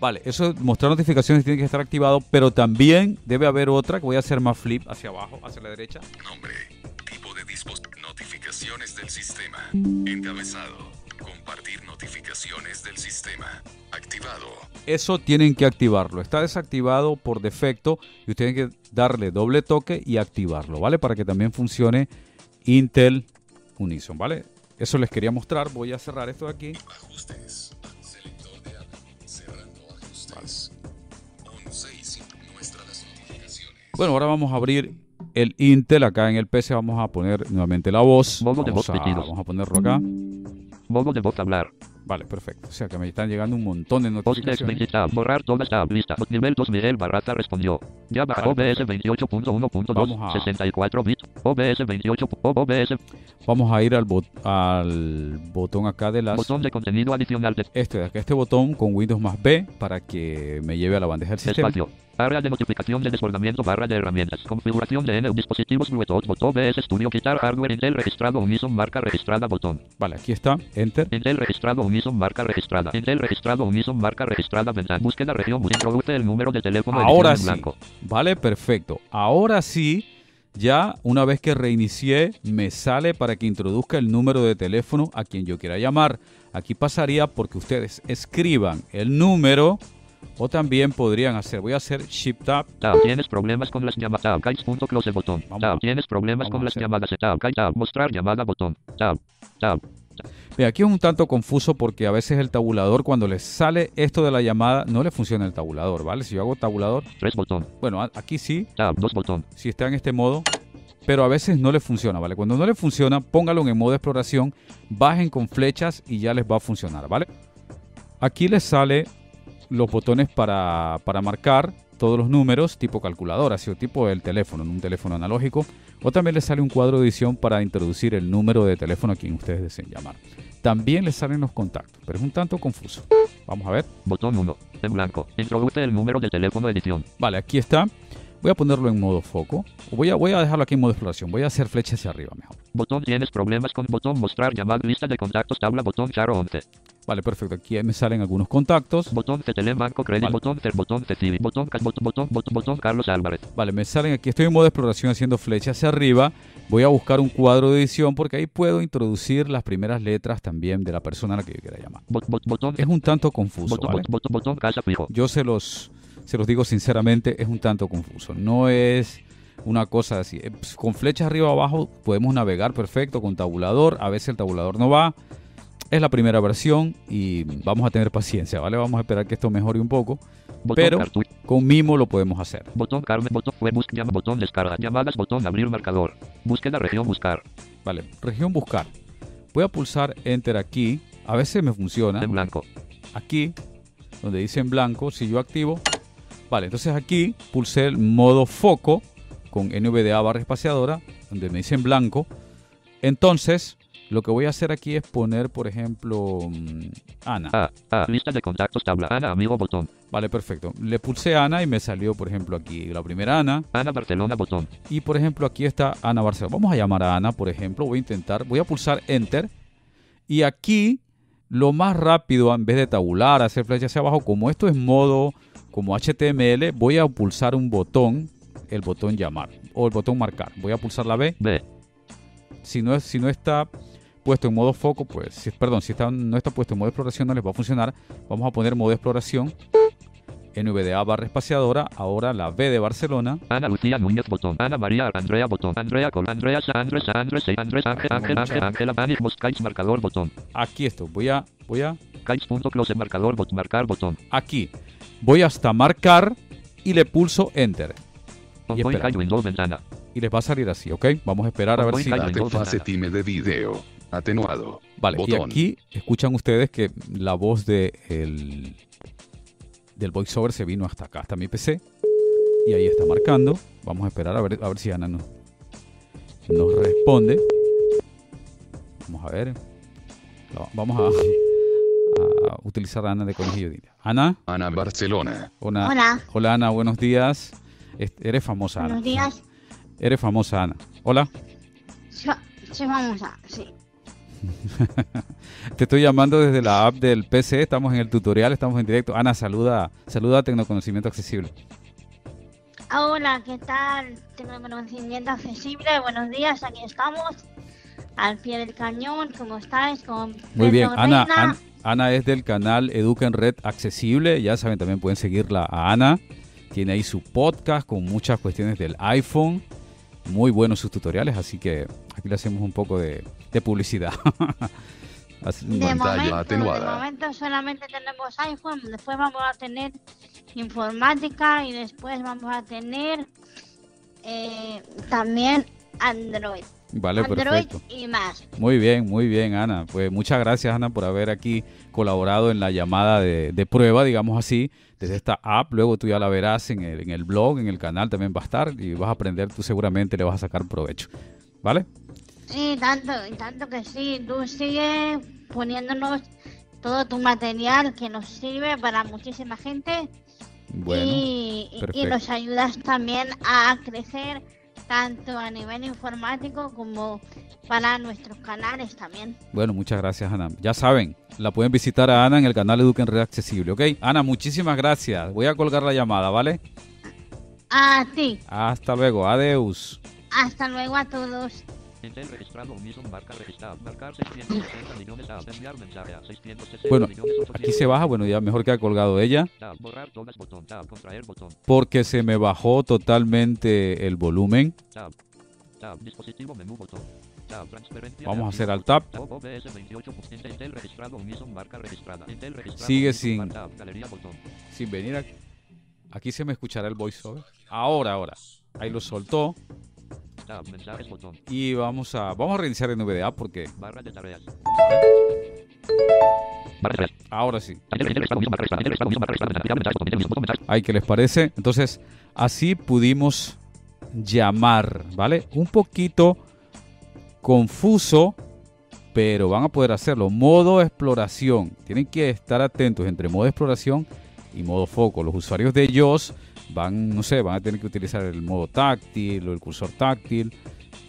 Vale, eso mostrar notificaciones tiene que estar activado, pero también debe haber otra que voy a hacer más flip hacia abajo, hacia la derecha. Nombre. Tipo de dispositivos. Notificaciones del sistema. Encabezado. Compartir notificaciones del sistema. Activado. Eso tienen que activarlo. Está desactivado por defecto y ustedes tienen que darle doble toque y activarlo, ¿vale? Para que también funcione Intel Unison, ¿vale? Eso les quería mostrar. Voy a cerrar esto de aquí. Ajustes. Bueno, ahora vamos a abrir el Intel. Acá en el PC vamos a poner nuevamente la voz. Modo de Vamos voz a, vamos a ponerlo acá. Modo de voz hablar. Vale, perfecto. O sea que me están llegando un montón de notificaciones. 20 tab. Borrar toda tab. Lista. Nivel 2 Miguel Barraza respondió. Ya bajó Vale, OBS perfecto. 28.1.2. Vamos a- 64 bits. OBS 28. OBS. Vamos a ir al, bot- al botón acá de las... Botón de contenido adicional de Este de acá, este botón con Windows más B para que me lleve a la bandeja del sistema. espacio. Área de notificación de desbordamiento barra de herramientas. Configuración de N dispositivos Bluetooth. Botón OBS Studio. Quitar hardware Intel registrado Unison marca registrada. Botón. Vale, aquí está. Enter. Intel registrado Unison marca registrada. Intel registrado Unison marca registrada. Ventana. Búsqueda región. Introduce el número de teléfono. Ahora sí. blanco. Vale, perfecto. Ahora sí, ya una vez que reinicié, me sale para que introduzca el número de teléfono a quien yo quiera llamar. Aquí pasaría porque ustedes escriban el número O también podrían hacer, voy a hacer Shift Tab. Tab. Tienes problemas con las llamadas. Tab. Kites.close botón. Vamos Tab. Tienes problemas vamos con las llamadas. Tab. Tab. Mostrar llamada botón. Tab. Tab. Ve, aquí es un tanto confuso porque a veces el tabulador, cuando le sale esto de la llamada, no le funciona el tabulador, ¿vale? Si yo hago tabulador, 3 botón. bueno, aquí sí, Tab. 2 botón. si está en este modo, pero a veces no le funciona, ¿vale? Cuando no le funciona, póngalo en modo de exploración, bajen con flechas y ya les va a funcionar, ¿vale? Aquí les sale los botones para, para marcar todos los números tipo calculadora, así o tipo el teléfono, en un teléfono analógico, o también les sale un cuadro de edición para introducir el número de teléfono a quien ustedes deseen llamar. También les salen los contactos, pero es un tanto confuso. Vamos a ver. Botón 1. En blanco. Introduce el número del teléfono edición. Vale, aquí está. Voy a ponerlo en modo foco. Voy a, voy a dejarlo aquí en modo exploración. Voy a hacer flecha hacia arriba mejor. Botón tienes problemas con botón mostrar llamada lista de contactos tabla botón charo 11. Vale, perfecto. Aquí me salen algunos contactos. Botón CTL Banco Credit Vale. botón Cer botón botón Cas botón botón botón botón Carlos Álvarez. Vale, me salen aquí. Estoy en modo exploración haciendo flecha hacia arriba. Voy a buscar un cuadro de edición porque ahí puedo introducir las primeras letras también de la persona a la que yo quiera llamar. Bot, bot, botón Es un tanto confuso, botón, ¿vale? bot- botón botón casa fijo. Yo se los, se los digo sinceramente, es un tanto confuso. No es una cosa así. Eh, pues, Con flechas arriba o abajo podemos navegar perfecto con tabulador. A veces el tabulador no va. Es la primera versión y vamos a tener paciencia, ¿vale? Vamos a esperar que esto mejore un poco. Botón Pero con Mimo lo podemos hacer. botón Carmen botón busca llama botón descarga llamadas botón abrir marcador. Búsqueda región buscar. Vale, región buscar. Voy a pulsar Enter aquí. A veces me funciona. En blanco. Aquí, donde dice en blanco, si yo activo. Vale, entonces aquí pulsé el modo foco con NVDA barra espaciadora, donde me dice en blanco. Entonces, lo que voy a hacer aquí es poner, por ejemplo, mm, Ana. A. A. Lista de contactos tabla. Ana amigo botón. Vale, perfecto. Le pulsé Ana y me salió, por ejemplo, aquí la primera Ana. Ana Barcelona botón. Y, por ejemplo, aquí está Ana Barcelona. Vamos a llamar a Ana, por ejemplo. Voy a intentar, voy a pulsar Enter. Y aquí, lo más rápido, en vez de tabular, hacer flecha hacia abajo, como esto es modo como HTML, voy a pulsar un botón, el botón llamar o el botón marcar. Voy a pulsar la B. B. Si no, si no está puesto en modo foco, pues, si, perdón, si está, no está puesto en modo exploración, no les va a funcionar. Vamos a poner modo exploración. NVDA barra espaciadora. Ahora la B de Barcelona. Ana Lucía Núñez botón. Ana María Andrea botón. Andrea Col. Andrea Sa Andrés Sa Andrés Sa Andrés Ángel Ángel Ángel Ángela Manis Moscais marcador botón. Aquí esto. Voy a, voy a Kites.close marcador bot marcar botón. aquí. Voy hasta marcar y le pulso enter. Y espera. Les va a salir así, ¿ok? Vamos a esperar a ver si... Time de video. Atenuado. Vale, y Botón. aquí escuchan ustedes que la voz de el, del voiceover se vino hasta acá, hasta mi PC. Y ahí está marcando. Vamos a esperar a ver, a ver si Ana nos, nos responde. Vamos a ver. Vamos a, a utilizar a Ana de Conejillo. Ana, Ana Barcelona. hola. Hola, Hola Ana, buenos días. Es- Eres famosa, Ana. buenos días. Eres famosa, Ana. Hola. Yo, yo vamos a, sí. (laughs) Te estoy llamando desde la app del PC. Estamos en el tutorial, estamos en directo. Ana, saluda, saluda a Tecnoconocimiento Accesible. Hola, ¿qué tal? Tengo conocimiento accesible. Buenos días, aquí estamos. Al pie del cañón, ¿cómo estáis? Con Muy bien, Ana, Reina. An- Ana es del canal Educa en Red Accesible. Ya saben, también pueden seguirla a Ana. Tiene ahí su podcast con muchas cuestiones del iPhone. Muy buenos sus tutoriales, así que aquí le hacemos un poco de, de publicidad. (laughs) De momento, de momento solamente tenemos iPhone, después vamos a tener informática y después vamos a tener eh, también Android. vale, Android perfecto. y más. Muy bien, muy bien, Ana. Pues muchas gracias, Ana, por haber aquí colaborado en la llamada de, de prueba, digamos así, desde esta app. Luego tú ya la verás en el, en el blog, en el canal también va a estar y vas a aprender, tú seguramente le vas a sacar provecho. ¿Vale? Sí, tanto, y tanto que sí. Tú sigues poniéndonos todo tu material que nos sirve para muchísima gente Bueno, y, nos ayudas también a crecer tanto a nivel informático como para nuestros canales también. bueno, muchas gracias, Ana. Ya saben, la pueden visitar a Ana en el canal Educa en Red Accesible, ¿ok? Ana, muchísimas gracias. Voy a colgar la llamada, ¿vale? A ti, Hasta luego, adeus. hasta luego a todos. Bueno, aquí se baja, bueno, ya mejor queda colgado ella. Porque se me bajó totalmente el volumen. Vamos a hacer al tap. Sigue sin, sin venir. A, aquí se me escuchará el voiceover. Ahora, ahora. Ahí lo soltó. Mensajes botón. Y vamos a, vamos a reiniciar en NVDA porque Barra de tareas. Ahora sí. Ay, ¿qué les parece? Entonces, así pudimos llamar, ¿vale? Un poquito confuso, pero van a poder hacerlo. Modo exploración. Tienen que estar atentos entre modo exploración y modo foco. Los usuarios de ellos van, no sé, van a tener que utilizar el modo táctil o el cursor táctil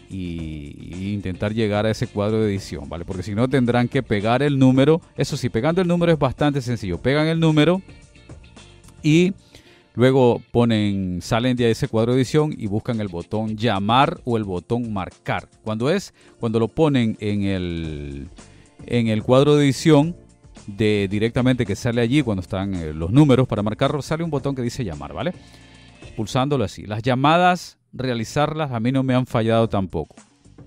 y, intentar llegar a ese cuadro de edición, ¿vale? Porque si no tendrán que pegar el número. Eso sí, pegando el número es bastante sencillo. Pegan el número y luego ponen, salen de ese cuadro de edición y buscan el botón llamar o el botón marcar. Cuando es, cuando lo ponen en el, en el cuadro de edición de directamente que sale allí cuando están eh, los números para marcarlo, sale un botón que dice llamar, ¿vale? Pulsándolo así. Las llamadas, realizarlas a mí no me han fallado tampoco.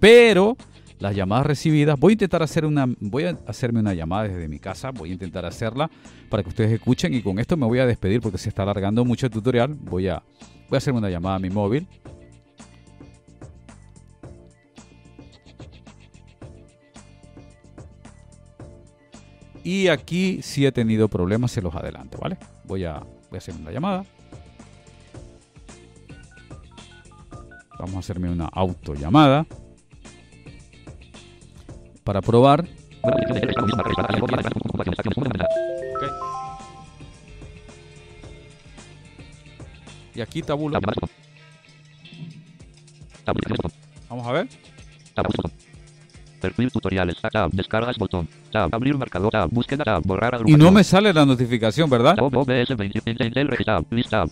Pero las llamadas recibidas, voy a intentar hacer una, voy a hacerme una llamada desde mi casa, voy a intentar hacerla para que ustedes escuchen y con esto me voy a despedir porque se está alargando mucho el tutorial. Voy a, voy a hacerme una llamada a mi móvil. Y aquí sí he tenido problemas, se los adelanto, ¿vale? Voy a, voy a hacer una llamada. Vamos a hacerme una autollamada para probar. Y aquí tabula. Vamos a ver. Perfil tutoriales. Tab. Descargas botón. Tab. Abrir marcador. Tab. Búsqueda. Tab. Borrar Y no me sale la notificación, ¿verdad? Tab. OBS 20. Entel registrado. List tab.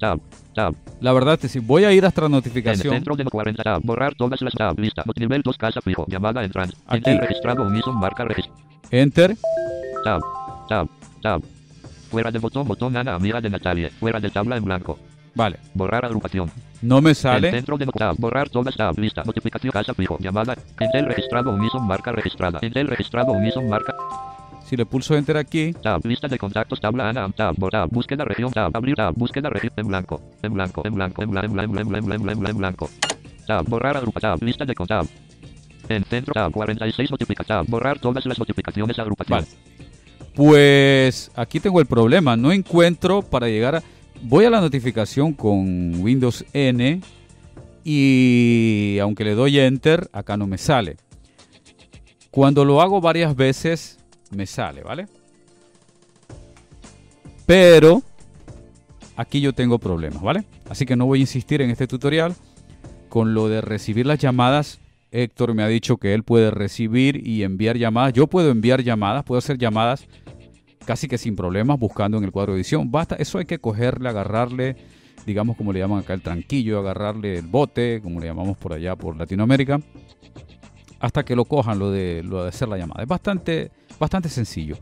Tab. Tab. La verdad es que si voy a ir hasta la En notificación. centro de 40 tab. Borrar todas las tab. Lista. Nivel 2 casa fijo. Llamada entrante. Aquí. Entel registrado Unison marca registrado. Enter. Tab. Tab. Tab. Fuera de botón. Botón Ana amiga de Natalia. Fuera de tabla en blanco. Vale. Borrar agrupación. No me sale. centro de tab. Borrar todas tab. Lista. Notificación casa fijo. Llamada. Entel registrado Unison marca registrada. Entel registrado Unison marca. Si le pulso enter aquí. Tab. Lista de contactos. Tabla Ana. Tab. Tab. Búsqueda región. Tab. Abrir tab. Búsqueda región. En blanco. En blanco. En blanco. En blanco. En blanco. En blanco. En blanco. En blanco. Tab. Borrar agrupa. Tab. Lista de contactos. En centro. Tab. 46 notifica. Tab. Borrar todas las notificaciones. Agrupación. Vale. Pues aquí tengo el problema. No encuentro para llegar a. Voy a la notificación con Windows N y aunque le doy enter, acá no me sale. Cuando lo hago varias veces, me sale, ¿vale? Pero aquí yo tengo problemas, ¿vale? Así que no voy a insistir en este tutorial. Con lo de recibir las llamadas, Héctor me ha dicho que él puede recibir y enviar llamadas. Yo puedo enviar llamadas, puedo hacer llamadas casi que sin problemas buscando en el cuadro de edición. Basta, eso hay que cogerle, agarrarle, digamos como le llaman acá el tranquillo, agarrarle el bote, como le llamamos por allá por Latinoamérica, hasta que lo cojan lo de, lo de hacer la llamada. Es bastante, bastante sencillo.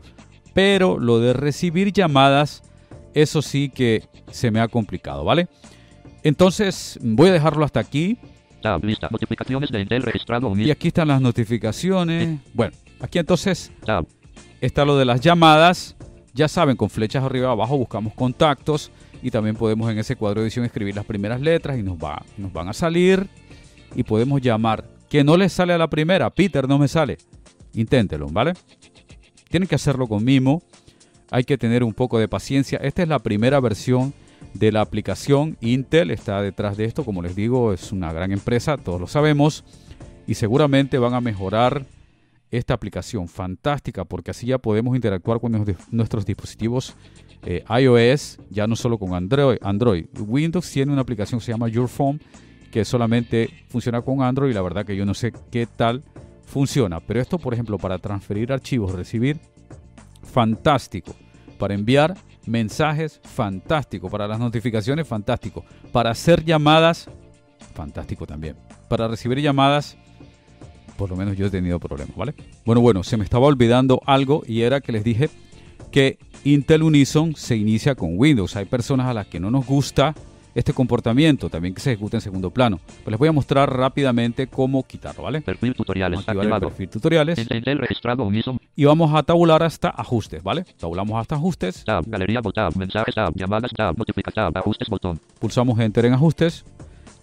Pero lo de recibir llamadas, eso sí que se me ha complicado, ¿vale? Entonces voy a dejarlo hasta aquí. Tab. Lista. Notificaciones de Entel registrado Y aquí están las notificaciones. Bueno, aquí entonces Tab. Está lo de las llamadas. Ya saben, con flechas arriba abajo buscamos contactos y también podemos en ese cuadro de edición escribir las primeras letras y nos, va, nos van a salir y podemos llamar. Que no les sale a la primera, Peter no me sale. Inténtelo, ¿vale? Tienen que hacerlo con mimo. Hay que tener un poco de paciencia. Esta es la primera versión de la aplicación. Intel está detrás de esto. Como les digo, es una gran empresa, todos lo sabemos. Y seguramente van a mejorar esta aplicación fantástica porque así ya podemos interactuar con nuestros- dispositivos eh, iOS, ya no solo con Android, Android. Windows tiene una aplicación que se llama Your Phone que solamente funciona con Android y la verdad que yo no sé qué tal funciona. Pero esto, por ejemplo, para transferir archivos, recibir, fantástico. Para enviar mensajes, fantástico. Para las notificaciones, fantástico. Para hacer llamadas, fantástico también. Para recibir llamadas, Por lo menos yo he tenido problemas, ¿vale? Bueno, bueno, se me estaba olvidando algo y era que les dije que Intel Unison se inicia con Windows. Hay personas a las que no nos gusta este comportamiento, también que se ejecuta en segundo plano. Pues les voy a mostrar rápidamente cómo quitarlo, ¿vale? Perfil tutoriales. Vamos a activar el perfil tutoriales Intel registrado Unison. y vamos a tabular hasta ajustes, ¿vale? Tabulamos hasta ajustes, Tab. Galería. Tab. Mensajes. Tab. Llamadas. Tab. Tab. Ajustes. Botón. pulsamos enter en ajustes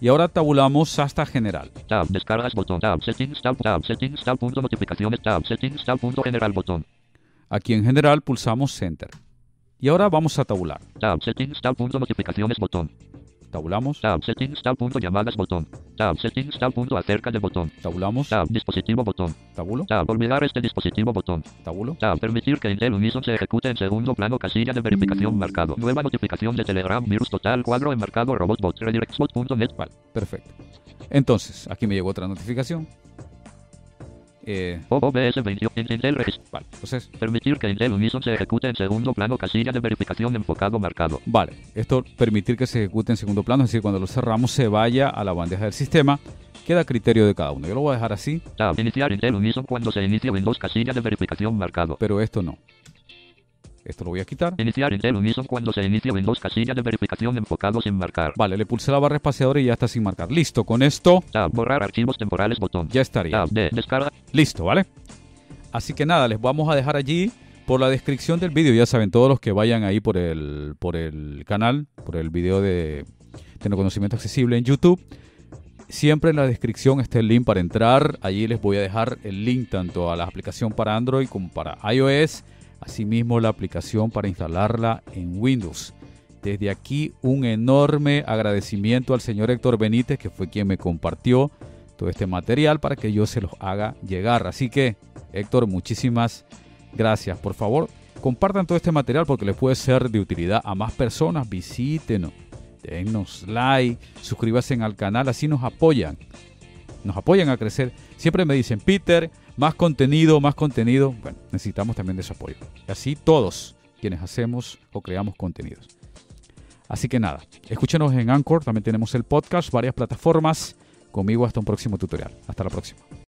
y ahora tabulamos hasta general. Tab. Descargas. Botón. Tab. Settings. Tab. Tab. Settings. Tab. Punto. Notificaciones. Tab. Settings. Tab. Punto. General. Botón. Aquí en general pulsamos enter. Y ahora vamos a tabular. Tab. Settings. Tab. Punto. Notificaciones. Botón. Tabulamos, Tab. Settings. Tab. Punto. Llamadas. Botón. Tab. Settings. Tab. Punto. Acerca de botón. tabulamos, Tab. Dispositivo. Botón. tabulo, Tab. Olvidar este dispositivo. Botón. tabulo, Tab. Permitir que Intel Unison se ejecute en segundo plano. Casilla de verificación marcado. Nueva notificación de Telegram. Virus total. Cuadro enmarcado. Robotbot. Redirectbot.net. Vale, perfecto. Entonces, aquí me llegó otra notificación. Eh, OBS 21. Intel regist- vale, entonces, Permitir que Intel Unison se ejecute en segundo plano. Casilla de verificación enfocado marcado. vale, esto permitir que se ejecute en segundo plano, es decir, cuando lo cerramos se vaya a la bandeja del sistema, queda a criterio de cada uno. Yo lo voy a dejar así, Tab. Iniciar Intel Unison cuando se inicie Windows. Casilla de verificación marcado. pero esto no. Esto lo voy a quitar. Iniciar Intel Unison cuando se inicie Windows. Casilla de verificación enfocado sin marcar. Vale, le pulsé la barra espaciadora y ya está sin marcar. Listo, con esto Tab. Borrar archivos temporales. Botón. ya estaría. Tab. De. Descarga. Listo, ¿vale? Así que nada, les vamos a dejar allí por la descripción del vídeo. Ya saben, todos los que vayan ahí por el, por el canal, por el vídeo de Tecnoconocimiento Accesible en YouTube. Siempre en la descripción está el link para entrar. Allí les voy a dejar el link tanto a la aplicación para Android como para iOS. Asimismo, la aplicación para instalarla en Windows. Desde aquí, un enorme agradecimiento al señor Héctor Benítez, que fue quien me compartió todo este material para que yo se los haga llegar. Así que, Héctor, muchísimas gracias. Por favor, compartan todo este material porque les puede ser de utilidad a más personas. Visítenos, dennos like, suscríbanse al canal, así nos apoyan. Nos apoyan a crecer. Siempre me dicen, Peter, más contenido, más contenido. Bueno, necesitamos también de su apoyo. Y así todos quienes hacemos o creamos contenidos. Así que nada, escúchenos en Anchor, también tenemos el podcast, varias plataformas. Conmigo hasta un próximo tutorial. Hasta la próxima.